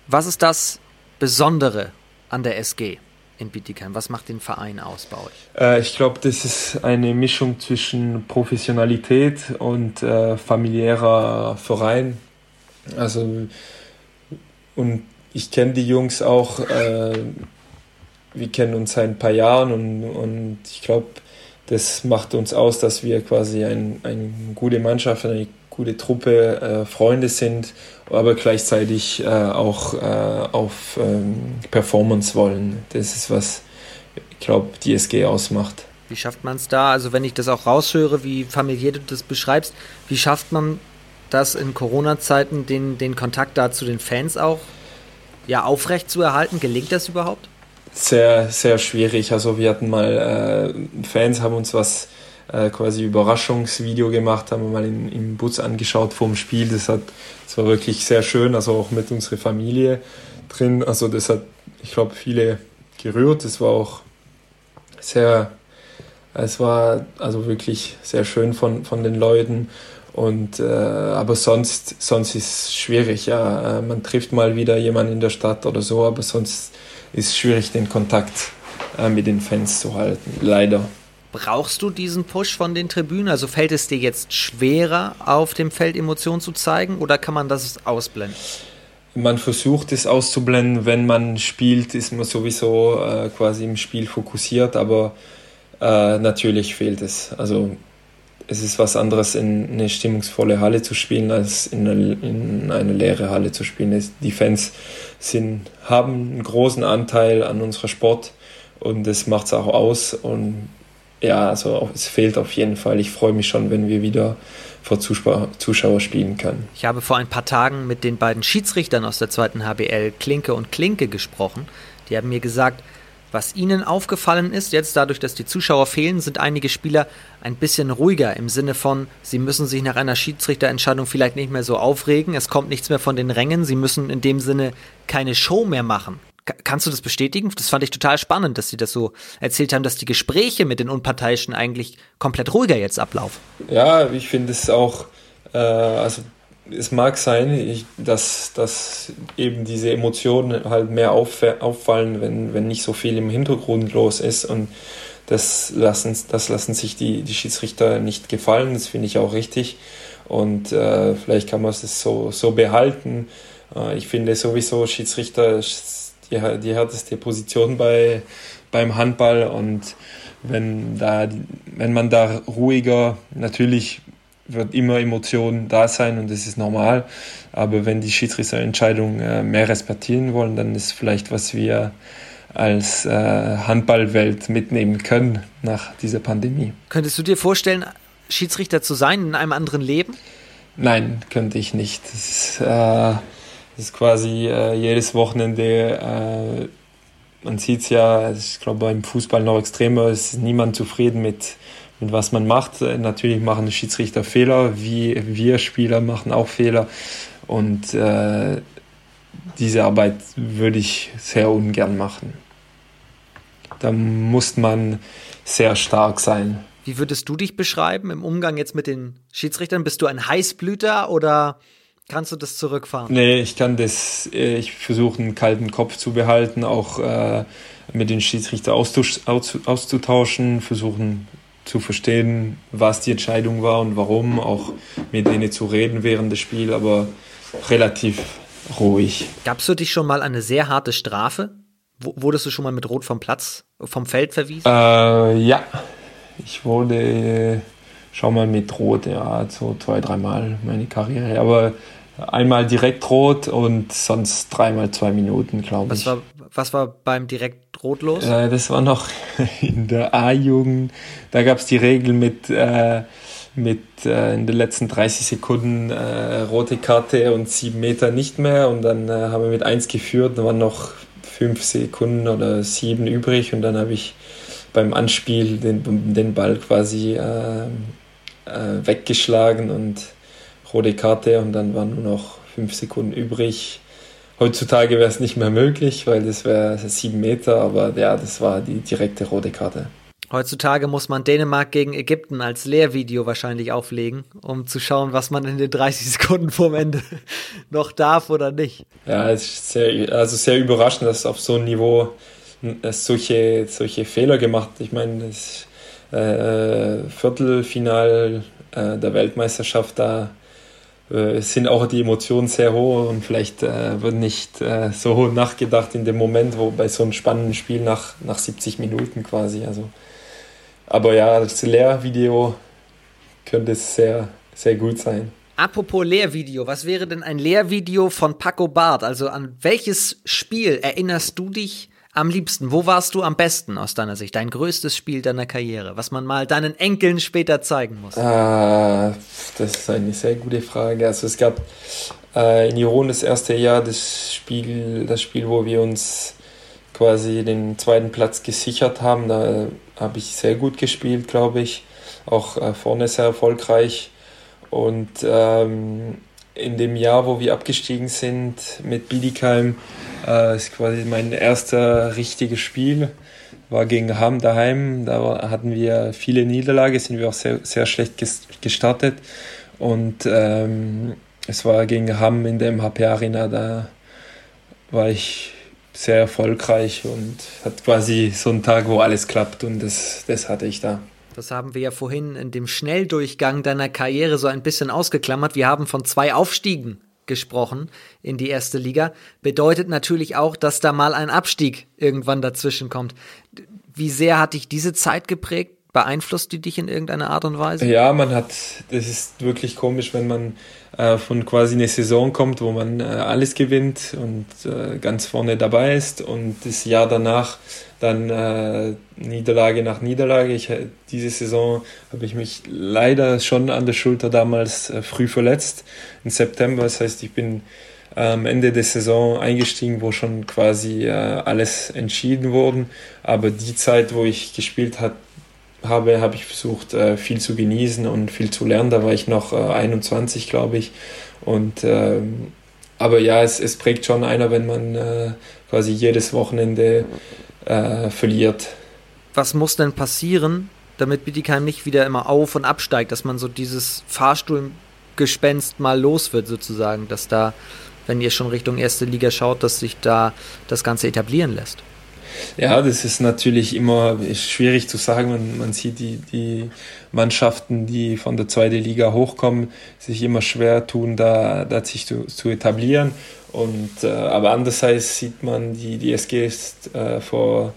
Was ist das Besondere an der SG? in Bietigheim? Was macht den Verein aus bei euch? Äh, ich glaube, das ist eine Mischung zwischen Professionalität und äh, familiärer Verein. Also, und ich kenne die Jungs auch, äh, wir kennen uns seit ein paar Jahren und, und ich glaube, das macht uns aus, dass wir quasi ein, eine gute Mannschaft, eine gute Truppe, äh, Freunde sind, aber gleichzeitig äh, auch äh, auf ähm, Performance wollen. Das ist, was ich glaube, die SG ausmacht. Wie schafft man es da? Also wenn ich das auch raushöre, wie familiär du das beschreibst, wie schafft man das in Corona-Zeiten, den, den Kontakt da zu den Fans auch ja, aufrecht zu erhalten? Gelingt das überhaupt? Sehr, sehr schwierig. Also wir hatten mal, äh, Fans haben uns was äh, quasi Überraschungsvideo gemacht, haben wir mal in, im Bus angeschaut vom Spiel. Das, hat, das war wirklich sehr schön, also auch mit unserer Familie drin. Also das hat, ich glaube, viele gerührt. Es war auch sehr, es war also wirklich sehr schön von, von den Leuten. Und äh, aber sonst, sonst ist es schwierig, ja. Äh, man trifft mal wieder jemanden in der Stadt oder so, aber sonst ist es schwierig, den Kontakt äh, mit den Fans zu halten. Leider. Brauchst du diesen Push von den Tribünen? Also fällt es dir jetzt schwerer, auf dem Feld Emotionen zu zeigen oder kann man das ausblenden? Man versucht es auszublenden, wenn man spielt, ist man sowieso äh, quasi im Spiel fokussiert, aber äh, natürlich fehlt es. Also es ist was anderes, in eine stimmungsvolle Halle zu spielen, als in eine, in eine leere Halle zu spielen. Die Fans sind, haben einen großen Anteil an unserem Sport und das macht es auch aus. Und ja, also es fehlt auf jeden Fall. Ich freue mich schon, wenn wir wieder vor Zuschauer, spielen können. Ich habe vor ein paar Tagen mit den beiden Schiedsrichtern aus der zweiten HBL, Klinke und Klinke, gesprochen. Die haben mir gesagt, was ihnen aufgefallen ist, jetzt dadurch, dass die Zuschauer fehlen, sind einige Spieler ein bisschen ruhiger im Sinne von, sie müssen sich nach einer Schiedsrichterentscheidung vielleicht nicht mehr so aufregen, es kommt nichts mehr von den Rängen, sie müssen in dem Sinne keine Show mehr machen. Kannst du das bestätigen? Das fand ich total spannend, dass sie das so erzählt haben, dass die Gespräche mit den Unparteiischen eigentlich komplett ruhiger jetzt ablaufen. Ja, ich finde es auch, äh, also es mag sein, ich, dass, dass eben diese Emotionen halt mehr auf, auffallen, wenn, wenn nicht so viel im Hintergrund los ist und das lassen, das lassen sich die, die Schiedsrichter nicht gefallen, das finde ich auch richtig und äh, vielleicht kann man es so, so behalten. Äh, ich finde sowieso, Schiedsrichter die, die härteste Position bei, beim Handball und wenn, da, wenn man da ruhiger, natürlich wird immer Emotion da sein und das ist normal, aber wenn die Schiedsrichterentscheidung äh, mehr respektieren wollen, dann ist vielleicht, was wir als äh, Handballwelt mitnehmen können nach dieser Pandemie. Könntest du dir vorstellen, Schiedsrichter zu sein in einem anderen Leben? Nein, könnte ich nicht. Das ist, äh, das ist quasi äh, jedes Wochenende äh, man sieht es ja, ich glaube beim Fußball noch extremer, ist niemand zufrieden mit, mit was man macht. Natürlich machen Schiedsrichter Fehler, wie wir Spieler machen auch Fehler. Und äh, diese Arbeit würde ich sehr ungern machen. Da muss man sehr stark sein. Wie würdest du dich beschreiben im Umgang jetzt mit den Schiedsrichtern? Bist du ein Heißblüter oder Kannst du das zurückfahren? Nee, ich kann das, äh, ich versuche einen kalten Kopf zu behalten, auch äh, mit den Schiedsrichter auszutauschen, versuchen zu verstehen, was die Entscheidung war und warum, auch mit denen zu reden während des Spiels, aber relativ ruhig. Gabst du dich schon mal eine sehr harte Strafe? Wurdest du schon mal mit Rot vom Platz, vom Feld verwiesen? Äh, ja, ich wurde schon mal mit Rot, ja, so zwei, dreimal meine Karriere. Aber einmal direkt rot und sonst dreimal zwei Minuten, glaube ich. War, was war beim direkt rot los? Äh, das war noch in der A-Jugend. Da gab es die Regel mit, äh, mit äh, in den letzten 30 Sekunden äh, rote Karte und sieben Meter nicht mehr. Und dann äh, haben wir mit eins geführt, da waren noch fünf Sekunden oder sieben übrig. Und dann habe ich beim Anspiel den, den Ball quasi äh, weggeschlagen und rote Karte und dann waren nur noch fünf Sekunden übrig. Heutzutage wäre es nicht mehr möglich, weil das wäre sieben Meter, aber ja, das war die direkte rote Karte. Heutzutage muss man Dänemark gegen Ägypten als Lehrvideo wahrscheinlich auflegen, um zu schauen, was man in den 30 Sekunden vorm Ende noch darf oder nicht. Ja, es ist sehr, also sehr überraschend, dass auf so einem Niveau solche, solche Fehler gemacht. Ich meine, das äh, Viertelfinal äh, der Weltmeisterschaft, da äh, sind auch die Emotionen sehr hoch und vielleicht äh, wird nicht äh, so nachgedacht in dem Moment, wo bei so einem spannenden Spiel nach, nach 70 Minuten quasi. Also. Aber ja, das Lehrvideo könnte sehr, sehr gut sein. Apropos Lehrvideo, was wäre denn ein Lehrvideo von Paco Bart? Also an welches Spiel erinnerst du dich am liebsten? Wo warst du am besten aus deiner Sicht? Dein größtes Spiel deiner Karriere, was man mal deinen Enkeln später zeigen muss? Ah, das ist eine sehr gute Frage. Also es gab äh, in Iron das erste Jahr das Spiel, das Spiel, wo wir uns quasi den zweiten Platz gesichert haben. Da habe ich sehr gut gespielt, glaube ich. Auch äh, vorne sehr erfolgreich. Und ähm, in dem Jahr, wo wir abgestiegen sind mit Biedigheim, äh, ist quasi mein erster richtiges Spiel. War gegen Hamm daheim. Da hatten wir viele Niederlagen, sind wir auch sehr, sehr schlecht gestartet. Und ähm, es war gegen Hamm in der MHP Arena. Da war ich sehr erfolgreich und hat quasi so einen Tag, wo alles klappt. Und das, das hatte ich da. Das haben wir ja vorhin in dem Schnelldurchgang deiner Karriere so ein bisschen ausgeklammert. Wir haben von zwei Aufstiegen gesprochen in die erste Liga. Bedeutet natürlich auch, dass da mal ein Abstieg irgendwann dazwischen kommt. Wie sehr hat dich diese Zeit geprägt? Beeinflusst die dich in irgendeiner Art und Weise? Ja, man hat, das ist wirklich komisch, wenn man äh, von quasi eine Saison kommt, wo man äh, alles gewinnt und äh, ganz vorne dabei ist und das Jahr danach dann äh, Niederlage nach Niederlage. Ich, äh, diese Saison habe ich mich leider schon an der Schulter damals äh, früh verletzt, im September. Das heißt, ich bin am Ende der Saison eingestiegen, wo schon quasi alles entschieden wurde. Aber die Zeit, wo ich gespielt habe, habe, habe ich versucht, äh, viel zu genießen und viel zu lernen. Da war ich noch 21, äh, glaube ich. Und ähm, aber ja, es, es prägt schon einer, wenn man äh, quasi jedes Wochenende verliert. Was muss denn passieren, damit Bietigheim nicht wieder immer auf und absteigt, dass man so dieses Fahrstuhlgespenst mal los wird, sozusagen, dass da, wenn ihr schon Richtung erste Liga schaut, dass sich da das Ganze etablieren lässt? Ja, das ist natürlich immer schwierig zu sagen. Man, man sieht die, die Mannschaften, die von der zweiten Liga hochkommen, sich immer schwer tun, da, da sich zu, zu etablieren. Und, äh, aber andererseits sieht man, die, die SG ist äh, vor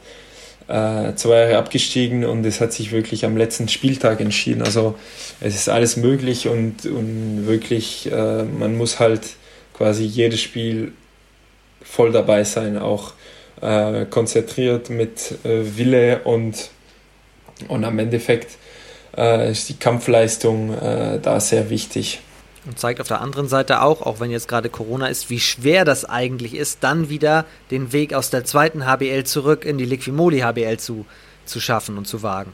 äh, zwei Jahre abgestiegen und es hat sich wirklich am letzten Spieltag entschieden. Also es ist alles möglich und, und wirklich, äh, man muss halt quasi jedes Spiel voll dabei sein, auch äh, konzentriert mit äh, Wille und, und am Endeffekt äh, ist die Kampfleistung äh, da sehr wichtig. Und zeigt auf der anderen Seite auch, auch wenn jetzt gerade Corona ist, wie schwer das eigentlich ist, dann wieder den Weg aus der zweiten HBL zurück in die Liquimoli HBL zu, zu schaffen und zu wagen.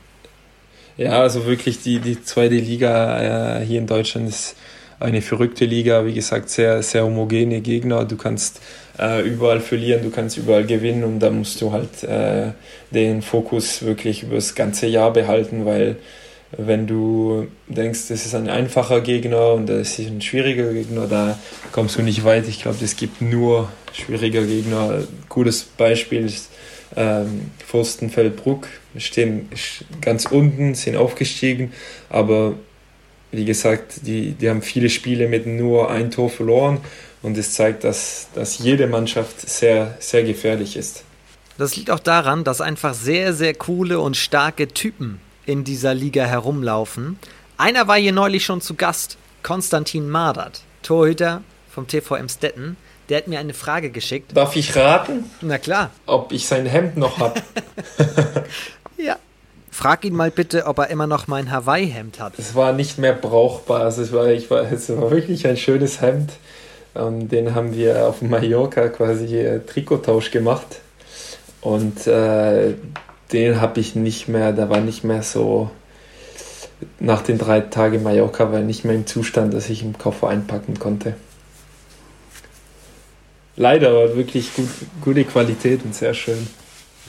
Ja, also wirklich die, die zweite Liga äh, hier in Deutschland ist eine verrückte Liga, wie gesagt, sehr, sehr homogene Gegner. Du kannst äh, überall verlieren, du kannst überall gewinnen und da musst du halt äh, den Fokus wirklich über das ganze Jahr behalten, weil wenn du denkst, das ist ein einfacher Gegner und das ist ein schwieriger Gegner, da kommst du nicht weit. Ich glaube, es gibt nur schwierige Gegner. Ein gutes Beispiel ist ähm, Fürstenfeldbruck. Stehen ganz unten, sind aufgestiegen, aber wie gesagt, die, die haben viele Spiele mit nur ein Tor verloren und es zeigt, dass, dass jede Mannschaft sehr, sehr gefährlich ist. Das liegt auch daran, dass einfach sehr, sehr coole und starke Typen in dieser Liga herumlaufen. Einer war hier neulich schon zu Gast, Konstantin Mardert, Torhüter vom TV Emstetten. Der hat mir eine Frage geschickt. Darf ich raten? Na klar. Ob ich sein Hemd noch habe. ja. Frag ihn mal bitte, ob er immer noch mein Hawaii-Hemd hat. Es war nicht mehr brauchbar. Also es, war, ich war, es war wirklich ein schönes Hemd. Und den haben wir auf Mallorca quasi äh, Trikottausch gemacht. Und äh, den habe ich nicht mehr, da war nicht mehr so, nach den drei Tagen Mallorca war nicht mehr im Zustand, dass ich im Koffer einpacken konnte. Leider, aber wirklich gut, gute Qualität und sehr schön.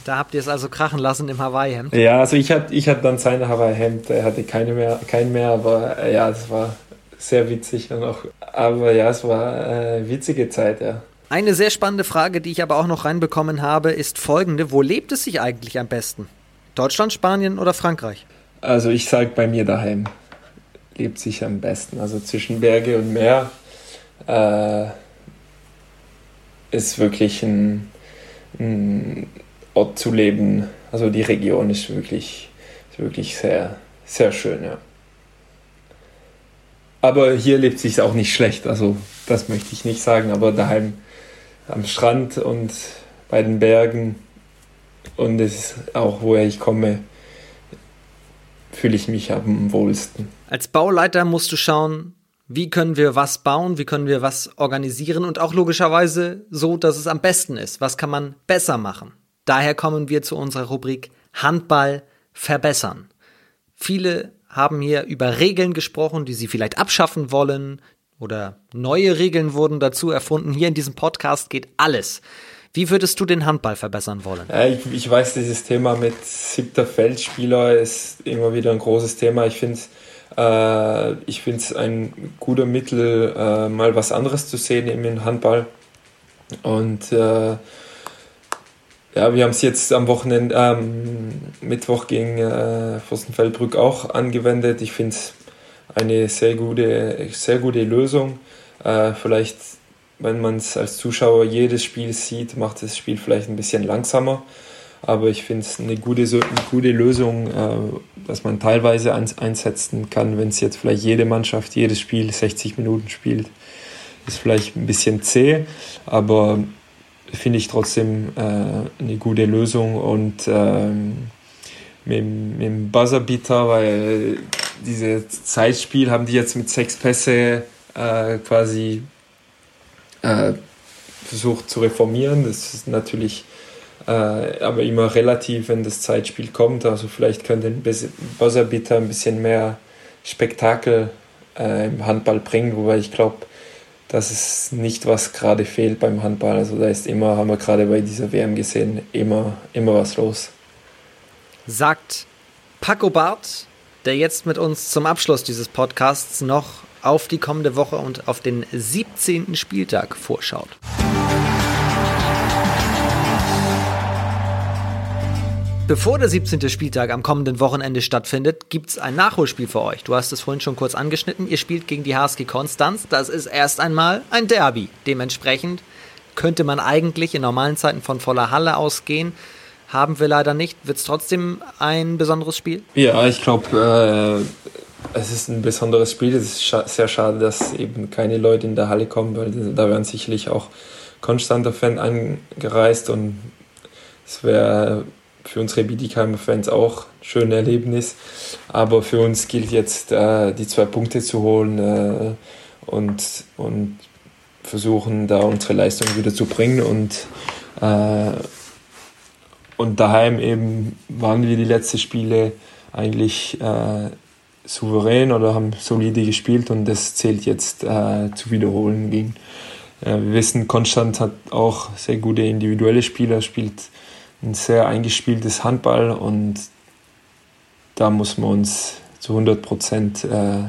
Da habt ihr es also krachen lassen im Hawaii-Hemd? Ja, also ich hatte ich hab dann seine Hawaii-Hemd, er hatte keine mehr, kein mehr, aber äh, ja, es war sehr witzig und auch, aber ja, es war eine witzige Zeit, ja. Eine sehr spannende Frage, die ich aber auch noch reinbekommen habe, ist folgende. Wo lebt es sich eigentlich am besten? Deutschland, Spanien oder Frankreich? Also ich sage bei mir daheim lebt sich am besten. Also zwischen Berge und Meer äh, ist wirklich ein, ein, Ort zu leben. Also die Region ist wirklich, ist wirklich sehr, sehr schön, ja. Aber hier lebt sich auch nicht schlecht, also das möchte ich nicht sagen, aber daheim am Strand und bei den Bergen und es ist auch, woher ich komme, fühle ich mich am wohlsten. Als Bauleiter musst du schauen, wie können wir was bauen, wie können wir was organisieren und auch logischerweise so, dass es am besten ist. Was kann man besser machen? Daher kommen wir zu unserer Rubrik Handball verbessern. Viele haben hier über Regeln gesprochen, die sie vielleicht abschaffen wollen oder neue Regeln wurden dazu erfunden. Hier in diesem Podcast geht alles. Wie würdest du den Handball verbessern wollen? Ja, ich, ich, weiß, dieses Thema mit siebter Feldspieler ist immer wieder ein großes Thema. Ich finde äh, ich es ein guter Mittel, äh, mal was anderes zu sehen im Handball. Und äh, ja, wir haben es jetzt am Wochenende, ähm, Mittwoch gegen äh, Fürstenfeldbrück auch angewendet. Ich finde es eine sehr gute, sehr gute Lösung. Äh, vielleicht, wenn man es als Zuschauer jedes Spiel sieht, macht das Spiel vielleicht ein bisschen langsamer. Aber ich finde es eine gute, eine gute Lösung, äh, dass man teilweise einsetzen kann, wenn es jetzt vielleicht jede Mannschaft jedes Spiel 60 Minuten spielt. Ist vielleicht ein bisschen zäh, aber finde ich trotzdem äh, eine gute Lösung und ähm, mit, mit dem Buzzerbeater, weil dieses Zeitspiel haben die jetzt mit sechs Pässe äh, quasi äh, versucht zu reformieren. Das ist natürlich äh, aber immer relativ, wenn das Zeitspiel kommt. Also vielleicht könnte ein Buzzerbeater ein bisschen mehr Spektakel äh, im Handball bringen, wobei ich glaube, das ist nicht, was gerade fehlt beim Handball. Also da ist immer, haben wir gerade bei dieser WM gesehen, immer, immer was los. Sagt Paco Barth, der jetzt mit uns zum Abschluss dieses Podcasts noch auf die kommende Woche und auf den 17. Spieltag vorschaut. Bevor der 17. Spieltag am kommenden Wochenende stattfindet, gibt es ein Nachholspiel für euch. Du hast es vorhin schon kurz angeschnitten. Ihr spielt gegen die HSG Konstanz. Das ist erst einmal ein Derby. Dementsprechend könnte man eigentlich in normalen Zeiten von voller Halle ausgehen. Haben wir leider nicht. Wird es trotzdem ein besonderes Spiel? Ja, ich glaube, äh, es ist ein besonderes Spiel. Es ist scha sehr schade, dass eben keine Leute in der Halle kommen, weil da wären sicherlich auch konstanter Fan angereist und es wäre für unsere Biedigheimer Fans auch ein schönes Erlebnis. Aber für uns gilt jetzt, äh, die zwei Punkte zu holen äh, und, und versuchen, da unsere Leistung wieder zu bringen. Und, äh, und daheim eben waren wir die letzten Spiele eigentlich äh, souverän oder haben solide gespielt und das zählt jetzt äh, zu wiederholen gegen. Äh, wir wissen, Konstanz hat auch sehr gute individuelle Spieler, spielt ein sehr eingespieltes Handball und da muss man uns zu 100 Prozent äh,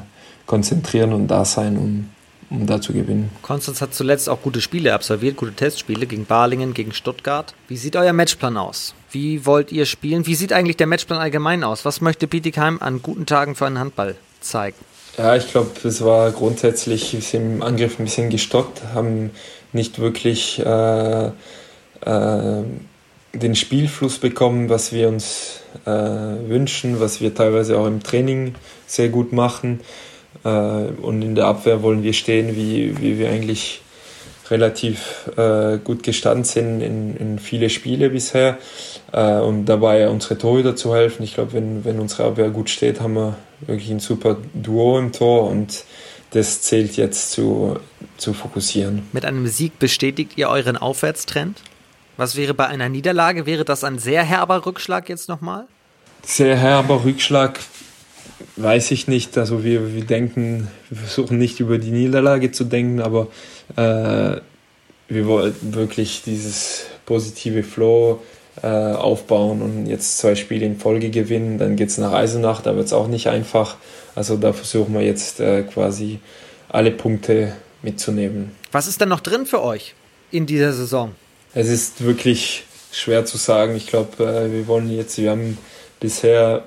konzentrieren und da sein, um, um da zu gewinnen. Konstanz hat zuletzt auch gute Spiele absolviert, gute Testspiele gegen Balingen, gegen Stuttgart. Wie sieht euer Matchplan aus? Wie wollt ihr spielen? Wie sieht eigentlich der Matchplan allgemein aus? Was möchte Bietigheim an guten Tagen für einen Handball zeigen? Ja, ich glaube, es war grundsätzlich im Angriff ein bisschen gestockt, haben nicht wirklich äh, äh, den Spielfluss bekommen, was wir uns äh, wünschen, was wir teilweise auch im Training sehr gut machen. Äh, und in der Abwehr wollen wir stehen, wie, wie wir eigentlich relativ äh, gut gestanden sind in, in viele Spiele bisher. Äh, und dabei unsere Torhüter zu helfen. Ich glaube, wenn, wenn unsere Abwehr gut steht, haben wir wirklich ein super Duo im Tor und das zählt jetzt zu, zu fokussieren. Mit einem Sieg bestätigt ihr euren Aufwärtstrend? Was wäre bei einer Niederlage? Wäre das ein sehr herber Rückschlag jetzt nochmal? Sehr herber Rückschlag weiß ich nicht. Also wir, wir denken, wir versuchen nicht über die Niederlage zu denken, aber äh, wir wollen wirklich dieses positive Flow äh, aufbauen und jetzt zwei Spiele in Folge gewinnen. Dann geht es nach Eisenach, da wird es auch nicht einfach. Also da versuchen wir jetzt äh, quasi alle Punkte mitzunehmen. Was ist denn noch drin für euch in dieser Saison? Es ist wirklich schwer zu sagen. Ich glaube, äh, wir wollen jetzt, wir haben bisher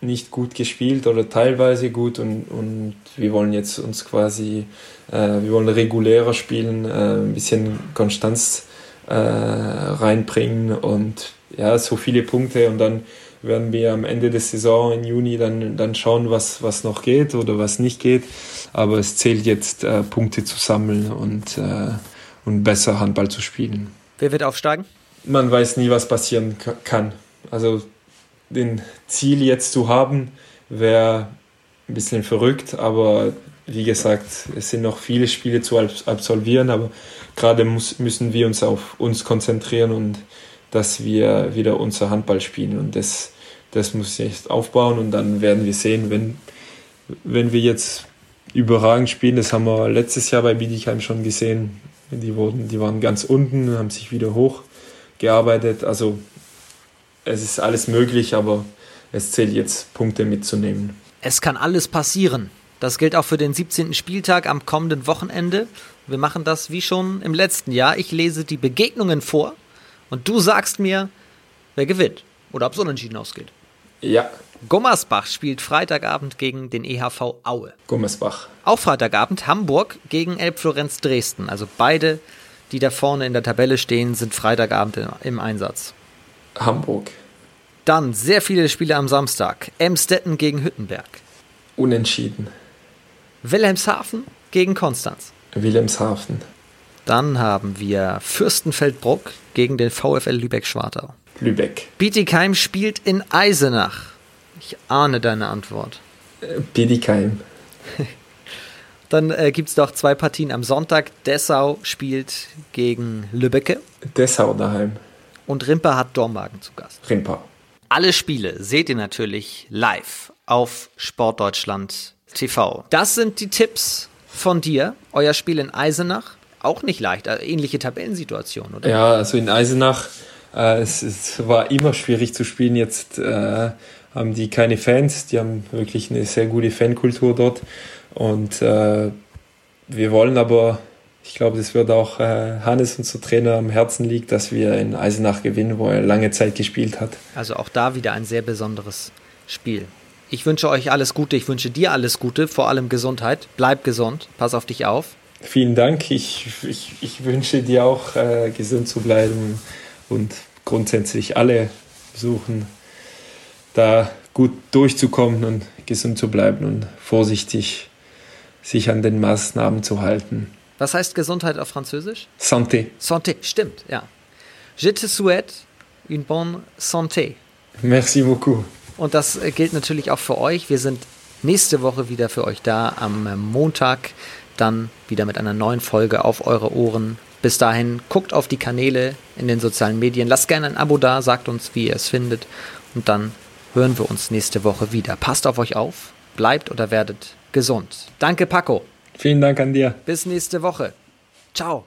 nicht gut gespielt oder teilweise gut und, und wir wollen jetzt uns quasi, äh, wir wollen regulärer spielen, äh, ein bisschen Konstanz äh, reinbringen und ja, so viele Punkte und dann werden wir am Ende der Saison im Juni dann, dann schauen, was, was noch geht oder was nicht geht. Aber es zählt jetzt, äh, Punkte zu sammeln und, äh, und besser Handball zu spielen. Wer wird aufsteigen? Man weiß nie, was passieren kann. Also den Ziel jetzt zu haben, wäre ein bisschen verrückt, aber wie gesagt, es sind noch viele Spiele zu absolvieren, aber gerade muss, müssen wir uns auf uns konzentrieren und dass wir wieder unser Handball spielen und das, das muss jetzt aufbauen und dann werden wir sehen, wenn, wenn wir jetzt überragend spielen, das haben wir letztes Jahr bei Bietigheim schon gesehen, die, wurden, die waren ganz unten, haben sich wieder hochgearbeitet. Also es ist alles möglich, aber es zählt jetzt Punkte mitzunehmen. Es kann alles passieren. Das gilt auch für den 17. Spieltag am kommenden Wochenende. Wir machen das wie schon im letzten Jahr. Ich lese die Begegnungen vor und du sagst mir, wer gewinnt oder ob es unentschieden ausgeht. Ja, Gummersbach spielt Freitagabend gegen den EHV Aue. Gummersbach. Auch Freitagabend Hamburg gegen Elbflorenz Dresden. Also beide, die da vorne in der Tabelle stehen, sind Freitagabend im Einsatz. Hamburg. Dann sehr viele Spiele am Samstag. Emstetten gegen Hüttenberg. Unentschieden. Wilhelmshaven gegen Konstanz. Wilhelmshaven. Dann haben wir Fürstenfeldbruck gegen den VfL Lübeck-Schwartau. Lübeck. Bietigheim spielt in Eisenach. Ich ahne deine Antwort. Äh, Bietigheim. Dann äh, gibt es doch zwei Partien am Sonntag. Dessau spielt gegen Lübbecke. Dessau daheim. Und Rimper hat Dormagen zu Gast. Rimper. Alle Spiele seht ihr natürlich live auf Sportdeutschland TV. Das sind die Tipps von dir. Euer Spiel in Eisenach. Auch nicht leicht. Also ähnliche Tabellensituation, oder? Ja, also in Eisenach, äh, es, es, war immer schwierig zu spielen. Jetzt äh, haben die keine Fans. Die haben wirklich eine sehr gute Fankultur dort. Und äh, wir wollen aber, ich glaube, das wird auch äh, Hannes, unser Trainer, am Herzen liegt, dass wir in Eisenach gewinnen, wo er lange Zeit gespielt hat. Also auch da wieder ein sehr besonderes Spiel. Ich wünsche euch alles Gute, ich wünsche dir alles Gute, vor allem Gesundheit. Bleib gesund, pass auf dich auf. Vielen Dank. Ich, ich, ich wünsche dir auch äh, gesund zu bleiben und grundsätzlich alle suchen, da gut durchzukommen und gesund zu bleiben und vorsichtig sich an den Maßnahmen zu halten. Was heißt Gesundheit auf Französisch? Santé. Santé, stimmt, ja. Je te souhaite une bonne santé. Merci beaucoup. Und das äh, gilt natürlich auch für euch. Wir sind nächste Woche wieder für euch da am äh, Montag, dann wieder mit einer neuen Folge auf eure Ohren. Bis dahin, guckt auf die Kanäle in den sozialen Medien, lasst gerne ein Abo da, sagt uns, wie ihr es findet und dann hören wir uns nächste Woche wieder. Passt auf euch auf, bleibt oder werdet gesund. Danke, Paco. Vielen Dank an dir. Bis nächste Woche. Ciao.